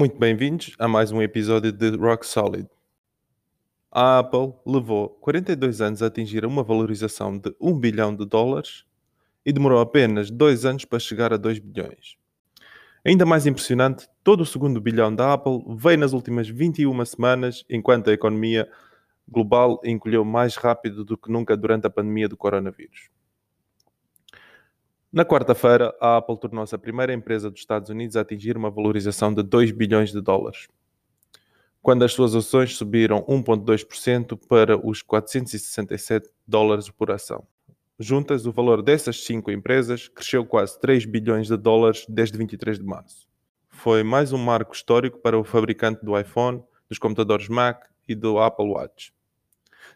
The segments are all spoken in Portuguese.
Muito bem-vindos a mais um episódio de Rock Solid. A Apple levou 42 anos a atingir uma valorização de 1 bilhão de dólares e demorou apenas 2 anos para chegar a 2 bilhões. Ainda mais impressionante, todo o segundo bilhão da Apple veio nas últimas 21 semanas, enquanto a economia global encolheu mais rápido do que nunca durante a pandemia do coronavírus. Na quarta-feira, a Apple tornou-se a primeira empresa dos Estados Unidos a atingir uma valorização de 2 bilhões de dólares, quando as suas ações subiram 1,2% para os 467 dólares por ação. Juntas, o valor dessas cinco empresas cresceu quase 3 bilhões de dólares desde 23 de março. Foi mais um marco histórico para o fabricante do iPhone, dos computadores Mac e do Apple Watch,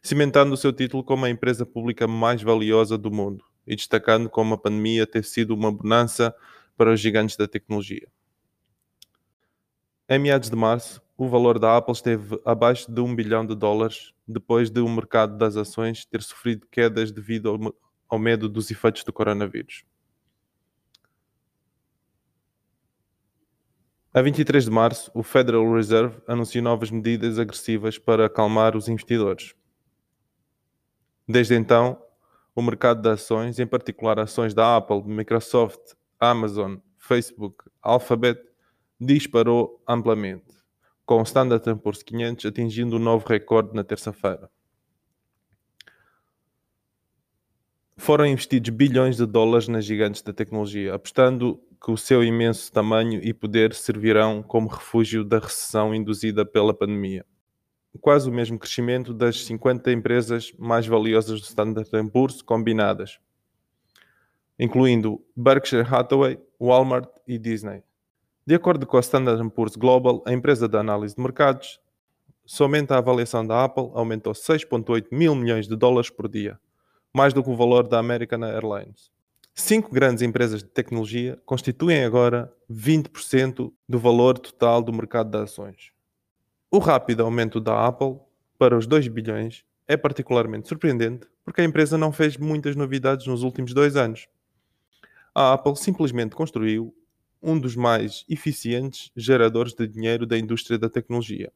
cimentando o seu título como a empresa pública mais valiosa do mundo e destacando como a pandemia ter sido uma bonança para os gigantes da tecnologia. Em meados de março, o valor da Apple esteve abaixo de 1 bilhão de dólares, depois de o um mercado das ações ter sofrido quedas devido ao, ao medo dos efeitos do coronavírus. A 23 de março, o Federal Reserve anunciou novas medidas agressivas para acalmar os investidores. Desde então, o mercado de ações, em particular ações da Apple, Microsoft, Amazon, Facebook, Alphabet, disparou amplamente, com o Standard Poor's 500 atingindo um novo recorde na terça-feira. Foram investidos bilhões de dólares nas gigantes da tecnologia, apostando que o seu imenso tamanho e poder servirão como refúgio da recessão induzida pela pandemia quase o mesmo crescimento das 50 empresas mais valiosas do Standard Poor's combinadas, incluindo Berkshire Hathaway, Walmart e Disney. De acordo com a Standard Poor's Global, a empresa de análise de mercados, somente a avaliação da Apple aumentou 6,8 mil milhões de dólares por dia, mais do que o valor da American Airlines. Cinco grandes empresas de tecnologia constituem agora 20% do valor total do mercado de ações. O rápido aumento da Apple para os 2 bilhões é particularmente surpreendente porque a empresa não fez muitas novidades nos últimos dois anos. A Apple simplesmente construiu um dos mais eficientes geradores de dinheiro da indústria da tecnologia,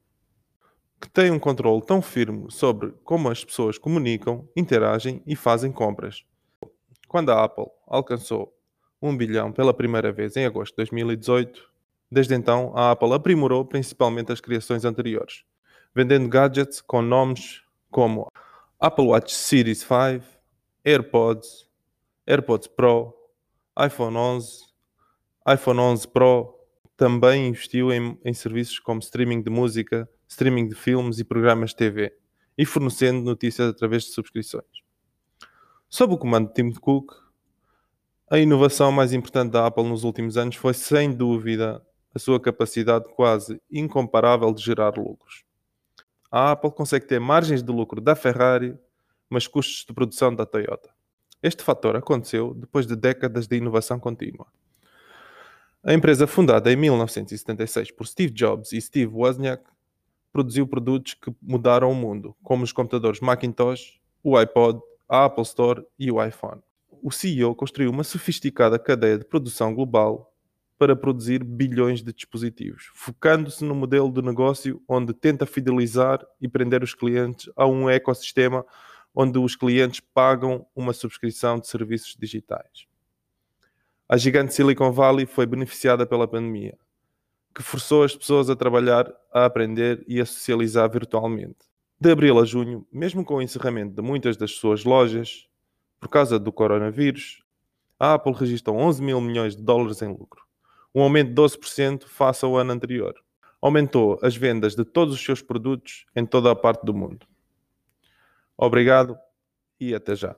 que tem um controle tão firme sobre como as pessoas comunicam, interagem e fazem compras. Quando a Apple alcançou 1 bilhão pela primeira vez em agosto de 2018, Desde então, a Apple aprimorou principalmente as criações anteriores, vendendo gadgets com nomes como Apple Watch Series 5, AirPods, AirPods Pro, iPhone 11, iPhone 11 Pro. Também investiu em, em serviços como streaming de música, streaming de filmes e programas de TV, e fornecendo notícias através de subscrições. Sob o comando de Tim Cook, a inovação mais importante da Apple nos últimos anos foi, sem dúvida, a sua capacidade quase incomparável de gerar lucros. A Apple consegue ter margens de lucro da Ferrari, mas custos de produção da Toyota. Este fator aconteceu depois de décadas de inovação contínua. A empresa fundada em 1976 por Steve Jobs e Steve Wozniak produziu produtos que mudaram o mundo, como os computadores Macintosh, o iPod, a Apple Store e o iPhone. O CEO construiu uma sofisticada cadeia de produção global para produzir bilhões de dispositivos, focando-se no modelo de negócio onde tenta fidelizar e prender os clientes a um ecossistema onde os clientes pagam uma subscrição de serviços digitais. A gigante Silicon Valley foi beneficiada pela pandemia, que forçou as pessoas a trabalhar, a aprender e a socializar virtualmente. De abril a junho, mesmo com o encerramento de muitas das suas lojas, por causa do coronavírus, a Apple registrou 11 mil milhões de dólares em lucro um aumento de 12% face ao ano anterior. Aumentou as vendas de todos os seus produtos em toda a parte do mundo. Obrigado e até já.